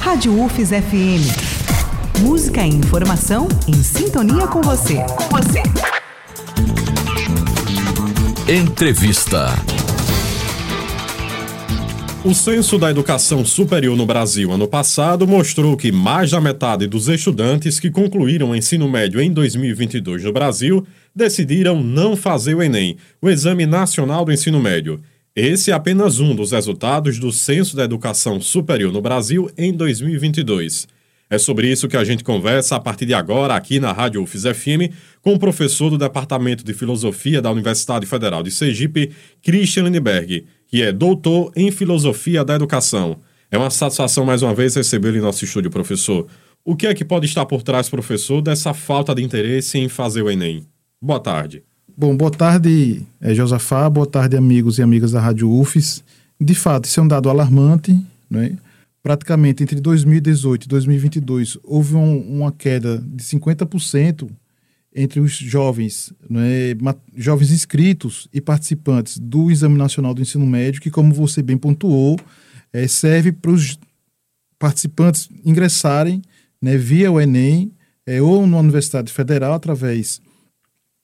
Rádio UFES FM. Música e informação em sintonia com você. Com você. Entrevista. O Censo da Educação Superior no Brasil ano passado mostrou que mais da metade dos estudantes que concluíram o ensino médio em 2022 no Brasil decidiram não fazer o Enem, o Exame Nacional do Ensino Médio. Esse é apenas um dos resultados do Censo da Educação Superior no Brasil em 2022. É sobre isso que a gente conversa a partir de agora aqui na Rádio UFES FM com o professor do Departamento de Filosofia da Universidade Federal de Sergipe, Christian Lindberg, que é doutor em Filosofia da Educação. É uma satisfação mais uma vez recebê-lo em nosso estúdio, professor. O que é que pode estar por trás, professor, dessa falta de interesse em fazer o Enem? Boa tarde. Bom, boa tarde, é, Josafá, boa tarde, amigos e amigas da Rádio UFES. De fato, isso é um dado alarmante, né? Praticamente entre 2018 e 2022 houve um, uma queda de 50% entre os jovens, né, jovens inscritos e participantes do Exame Nacional do Ensino Médio, que, como você bem pontuou, é, serve para os participantes ingressarem né, via o Enem é, ou na Universidade Federal através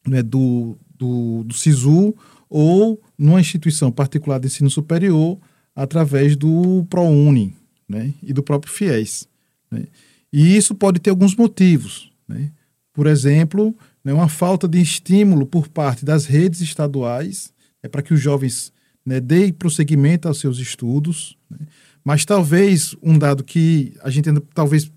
né, do, do, do SISU ou numa instituição particular de ensino superior através do ProUni né, e do próprio FIES. Né. E isso pode ter alguns motivos. Né. Por exemplo, né, uma falta de estímulo por parte das redes estaduais é para que os jovens né, deem prosseguimento aos seus estudos. Né. Mas talvez um dado que a gente ainda talvez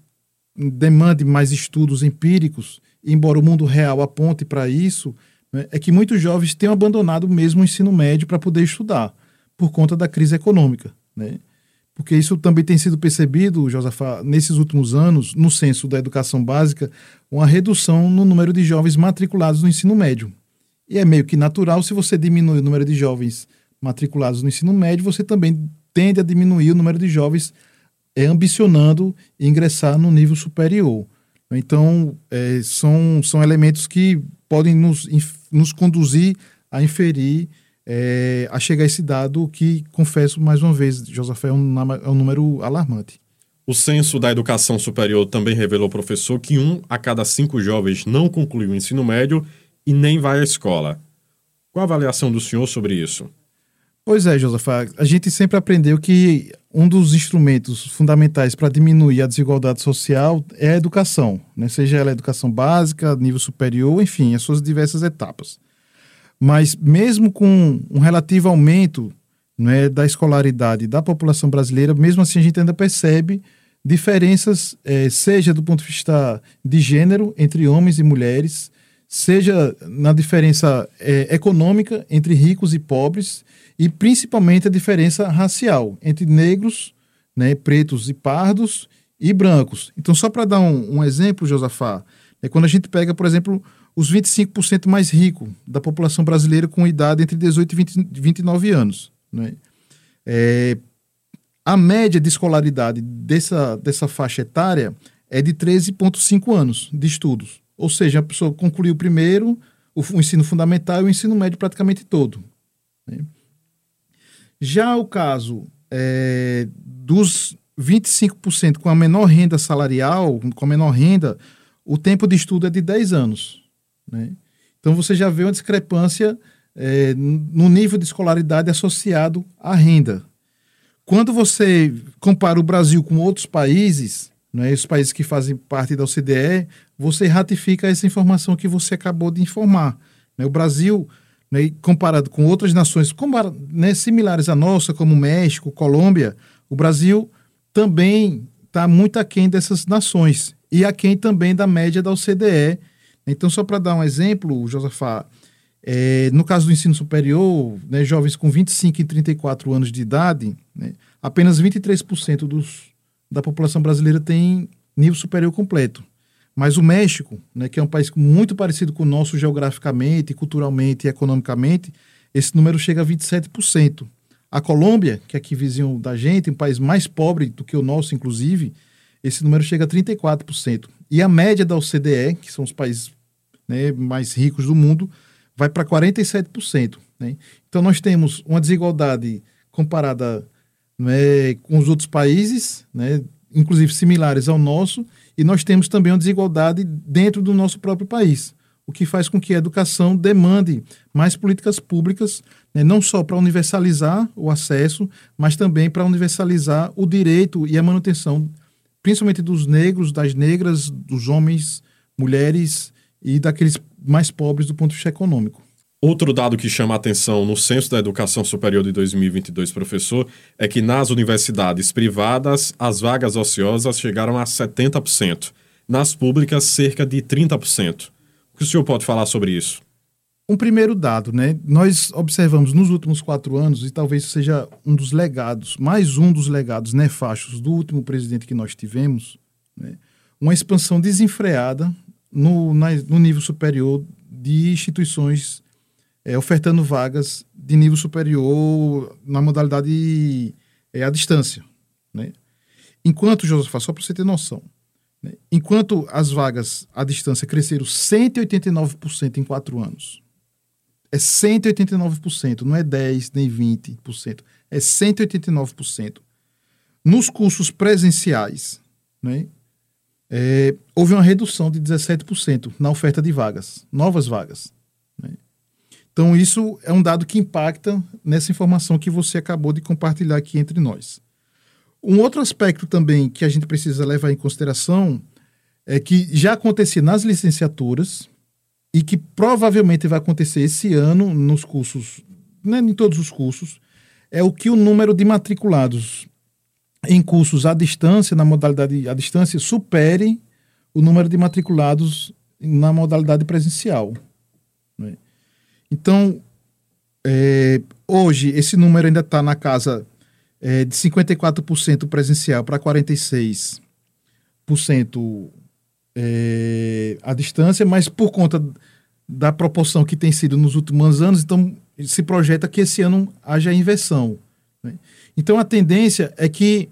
demande mais estudos empíricos, embora o mundo real aponte para isso, né, é que muitos jovens têm abandonado mesmo o ensino médio para poder estudar, por conta da crise econômica. Né? Porque isso também tem sido percebido, Josafá, nesses últimos anos, no censo da educação básica, uma redução no número de jovens matriculados no ensino médio. E é meio que natural, se você diminui o número de jovens matriculados no ensino médio, você também tende a diminuir o número de jovens é, ambicionando ingressar no nível superior. Então, é, são, são elementos que podem nos, nos conduzir a inferir, é, a chegar a esse dado que, confesso mais uma vez, Josafé, é um, é um número alarmante. O censo da educação superior também revelou, professor, que um a cada cinco jovens não concluiu o ensino médio e nem vai à escola. Qual a avaliação do senhor sobre isso? Pois é, Josafá. A gente sempre aprendeu que um dos instrumentos fundamentais para diminuir a desigualdade social é a educação, né? seja ela educação básica, nível superior, enfim, as suas diversas etapas. Mas mesmo com um relativo aumento né, da escolaridade da população brasileira, mesmo assim a gente ainda percebe diferenças, eh, seja do ponto de vista de gênero entre homens e mulheres, seja na diferença eh, econômica entre ricos e pobres, e principalmente a diferença racial entre negros, né, pretos e pardos e brancos. Então, só para dar um, um, exemplo, Josafá, é quando a gente pega, por exemplo, os 25% mais ricos da população brasileira com idade entre 18 e 20, 29 anos. Né? É, a média de escolaridade dessa, dessa faixa etária é de 13,5 anos de estudos. Ou seja, a pessoa concluiu primeiro o, o ensino fundamental e o ensino médio praticamente todo. Né? Já o caso é, dos 25% com a menor renda salarial, com a menor renda, o tempo de estudo é de 10 anos. Né? Então você já vê uma discrepância é, no nível de escolaridade associado à renda. Quando você compara o Brasil com outros países, né, os países que fazem parte da OCDE, você ratifica essa informação que você acabou de informar. Né? O Brasil né, comparado com outras nações né, similares à nossa, como México, Colômbia, o Brasil também está muito aquém dessas nações e aquém também da média da OCDE. Então, só para dar um exemplo, Josafá, é, no caso do ensino superior, né, jovens com 25 e 34 anos de idade, né, apenas 23% dos, da população brasileira tem nível superior completo. Mas o México, né, que é um país muito parecido com o nosso geograficamente, culturalmente e economicamente, esse número chega a 27%. A Colômbia, que é aqui vizinho da gente, um país mais pobre do que o nosso, inclusive, esse número chega a 34%. E a média da OCDE, que são os países né, mais ricos do mundo, vai para 47%. Né? Então nós temos uma desigualdade comparada né, com os outros países, né, inclusive similares ao nosso, e nós temos também uma desigualdade dentro do nosso próprio país, o que faz com que a educação demande mais políticas públicas, né, não só para universalizar o acesso, mas também para universalizar o direito e a manutenção, principalmente dos negros, das negras, dos homens, mulheres e daqueles mais pobres do ponto de vista econômico. Outro dado que chama a atenção no Censo da Educação Superior de 2022, professor, é que nas universidades privadas as vagas ociosas chegaram a 70%, nas públicas cerca de 30%. O que o senhor pode falar sobre isso? Um primeiro dado, né? Nós observamos nos últimos quatro anos, e talvez seja um dos legados, mais um dos legados nefastos do último presidente que nós tivemos, né? uma expansão desenfreada no, na, no nível superior de instituições é, ofertando vagas de nível superior na modalidade é, à distância. Né? Enquanto, José, só para você ter noção, né? enquanto as vagas à distância cresceram 189% em quatro anos, é 189%, não é 10% nem 20%, é 189%. Nos cursos presenciais, né, é, houve uma redução de 17% na oferta de vagas, novas vagas. Então, isso é um dado que impacta nessa informação que você acabou de compartilhar aqui entre nós. Um outro aspecto também que a gente precisa levar em consideração é que já acontecia nas licenciaturas e que provavelmente vai acontecer esse ano nos cursos, né, em todos os cursos, é o que o número de matriculados em cursos à distância, na modalidade à distância, supere o número de matriculados na modalidade presencial. Então, é, hoje, esse número ainda está na casa é, de 54% presencial para 46% é, à distância, mas por conta da proporção que tem sido nos últimos anos, então se projeta que esse ano haja inversão. Né? Então, a tendência é que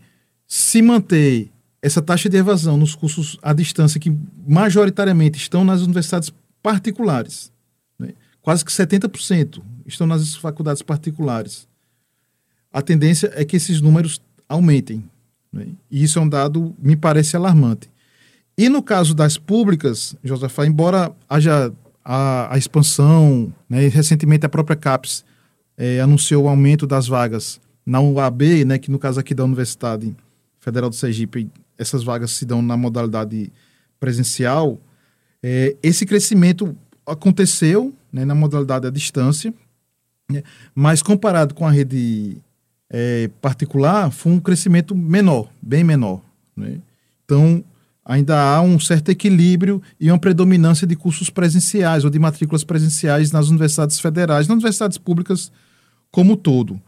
se manter essa taxa de evasão nos cursos à distância, que majoritariamente estão nas universidades particulares, quase que 70% estão nas faculdades particulares. A tendência é que esses números aumentem. Né? E isso é um dado, me parece alarmante. E no caso das públicas, Josafá, embora haja a, a expansão, né, recentemente a própria CAPES é, anunciou o aumento das vagas na UAB, né, que no caso aqui da Universidade Federal do Sergipe, essas vagas se dão na modalidade presencial, é, esse crescimento aconteceu né, na modalidade à distância, né, mas comparado com a rede é, particular, foi um crescimento menor, bem menor. Né? Então, ainda há um certo equilíbrio e uma predominância de cursos presenciais ou de matrículas presenciais nas universidades federais, nas universidades públicas como um todo.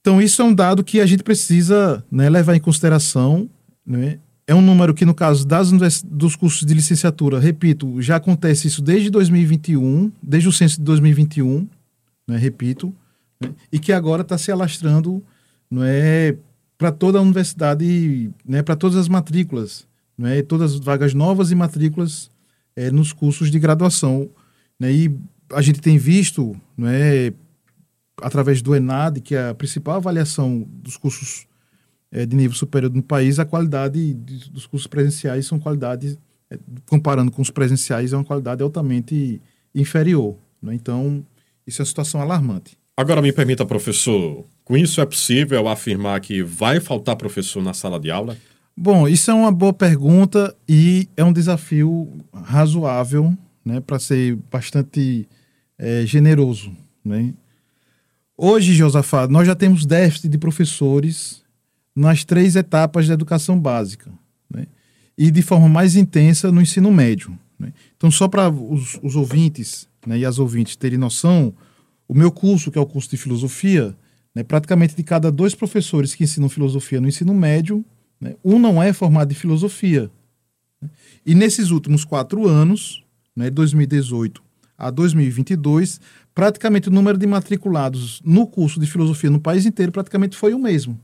Então, isso é um dado que a gente precisa né, levar em consideração né, é um número que, no caso das dos cursos de licenciatura, repito, já acontece isso desde 2021, desde o censo de 2021, né, repito, né, e que agora está se alastrando não é, para toda a universidade, né, para todas as matrículas, não é, todas as vagas novas e matrículas é, nos cursos de graduação. Né, e a gente tem visto, não é, através do ENAD, que é a principal avaliação dos cursos é, de nível superior no país, a qualidade dos cursos presenciais são qualidades, é, comparando com os presenciais, é uma qualidade altamente inferior. Né? Então, isso é uma situação alarmante. Agora, me permita, professor, com isso é possível afirmar que vai faltar professor na sala de aula? Bom, isso é uma boa pergunta e é um desafio razoável, né, para ser bastante é, generoso. Né? Hoje, Josafá, nós já temos déficit de professores nas três etapas da educação básica né? e de forma mais intensa no ensino médio. Né? Então, só para os, os, ouvintes né, e as ouvintes terem noção, o meu curso, que é o curso de filosofia, né, praticamente de cada dois professores que ensinam filosofia no ensino médio, né, um não é formado em filosofia. Né? E nesses últimos quatro anos, né, 2018 a 2022, praticamente o número de matriculados no curso de filosofia no país inteiro praticamente foi o mesmo.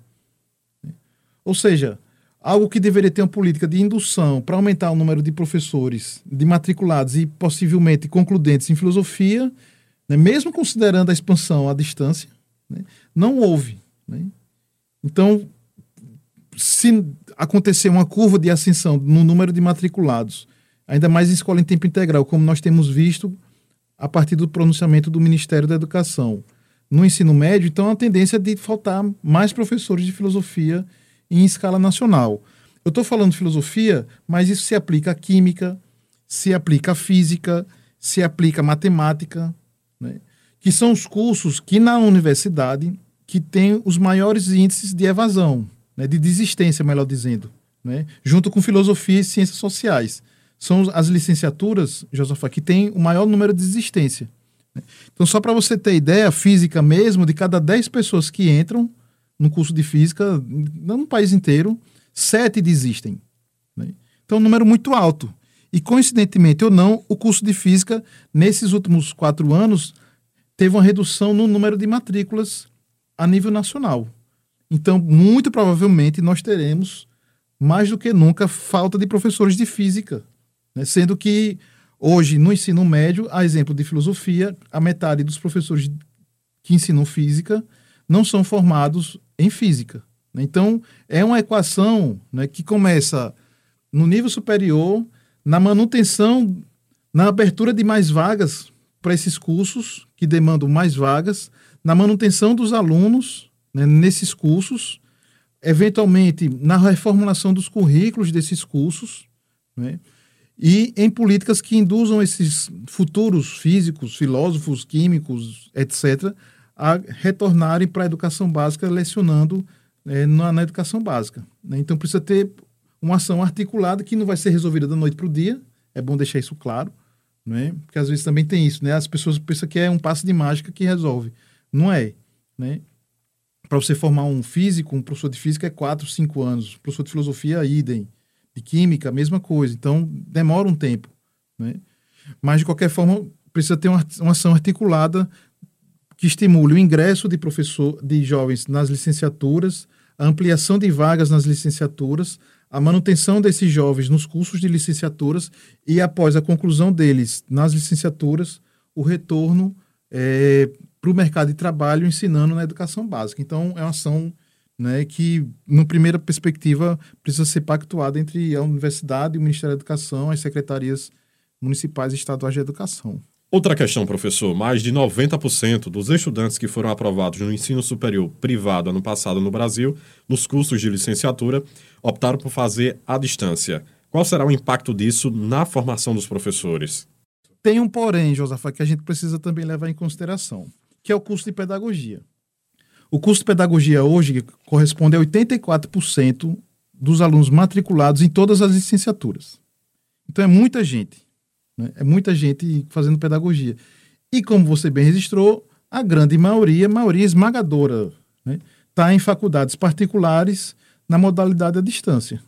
Ou seja, algo que deveria ter uma política de indução para aumentar o número de professores, de matriculados e possivelmente concludentes em filosofia, né, mesmo considerando a expansão à distância, né, não houve. Né? Então, se acontecer uma curva de ascensão no número de matriculados, ainda mais em escola em tempo integral, como nós temos visto a partir do pronunciamento do Ministério da Educação no ensino médio, então a tendência é de faltar mais professores de filosofia em escala nacional. Eu estou falando filosofia, mas isso se aplica à química, se aplica à física, se aplica à matemática, né? que são os cursos que na universidade que têm os maiores índices de evasão, né? de desistência, melhor dizendo, né? junto com filosofia e ciências sociais. São as licenciaturas, Josefa, que têm o maior número de desistência. Né? Então, só para você ter ideia, física mesmo, de cada 10 pessoas que entram no curso de física, no país inteiro, sete desistem. Né? Então, é um número muito alto. E, coincidentemente ou não, o curso de física, nesses últimos quatro anos, teve uma redução no número de matrículas a nível nacional. Então, muito provavelmente, nós teremos, mais do que nunca, falta de professores de física. Né? Sendo que, hoje, no ensino médio, a exemplo de filosofia, a metade dos professores que ensinam física não são formados em física. Né? Então, é uma equação né, que começa no nível superior, na manutenção, na abertura de mais vagas para esses cursos que demandam mais vagas, na manutenção dos alunos né, nesses cursos, eventualmente na reformulação dos currículos desses cursos, né, e em políticas que induzam esses futuros físicos, filósofos, químicos, etc., a retornarem para a educação básica lecionando é, na, na, educação básica. Né? Então precisa ter uma ação articulada que não vai ser resolvida da noite para o dia, é bom deixar isso claro, né? porque às vezes também tem isso, né? as pessoas pensam que é um passo de mágica que resolve. Não é. Né? Para você formar um físico, um professor de física é quatro, cinco anos, professor de filosofia, idem, de química, mesma coisa. Então demora um tempo. Né? Mas de qualquer forma, precisa ter uma, uma ação articulada que estimule o ingresso de professor de jovens nas licenciaturas, a ampliação de vagas nas licenciaturas, a manutenção desses jovens nos cursos de licenciaturas e, após a conclusão deles nas licenciaturas, o retorno é, para o mercado de trabalho ensinando na educação básica. Então, é uma ação né, que, numa primeira perspectiva, precisa ser pactuada entre a universidade, o Ministério da Educação, as secretarias municipais e estaduais de educação. Outra questão, professor: mais de 90% dos estudantes que foram aprovados no ensino superior privado ano passado no Brasil, nos cursos de licenciatura, optaram por fazer à distância. Qual será o impacto disso na formação dos professores? Tem um porém, Josafa, que a gente precisa também levar em consideração, que é o curso de pedagogia. O curso de pedagogia hoje corresponde a 84% dos alunos matriculados em todas as licenciaturas. Então é muita gente. Né? É muita gente fazendo pedagogia. E como você bem registrou, a grande maioria, maioria esmagadora, está né? Tá em faculdades particulares na modalidade à distância.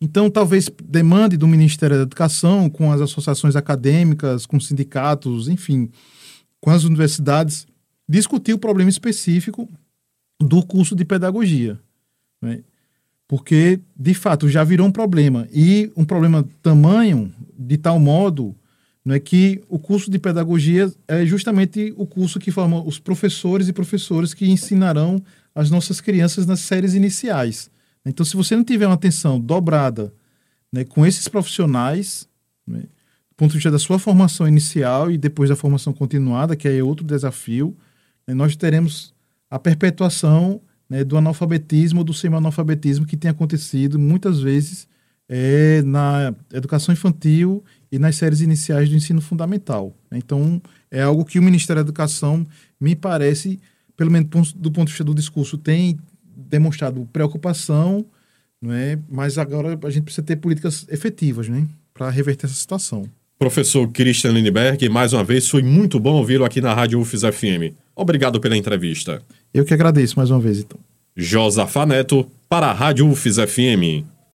Então, talvez demande do Ministério da Educação, com as associações acadêmicas, com sindicatos, enfim, com as universidades, discutir o problema específico do curso de pedagogia. Né? Porque, de fato, já virou um problema. E um problema tamanho de tal modo não é que o curso de pedagogia é justamente o curso que forma os professores e professores que ensinarão as nossas crianças nas séries iniciais. Então, se você não tiver uma atenção dobrada né, com esses profissionais, né, do ponto de vista da sua formação inicial e depois da formação continuada, que é outro desafio, né, nós teremos a perpetuação né, do analfabetismo, do semi-analfabetismo que tem acontecido muitas vezes é na educação infantil e nas séries iniciais do ensino fundamental. Então, é algo que o Ministério da Educação, me parece, pelo menos do ponto de vista do discurso, tem demonstrado preocupação, não é? mas agora a gente precisa ter políticas efetivas né? para reverter essa situação. Professor Christian Lindbergh, mais uma vez, foi muito bom ouvi-lo aqui na Rádio UFES FM. Obrigado pela entrevista. Eu que agradeço mais uma vez, então. Josafa Neto, para a Rádio UFES FM.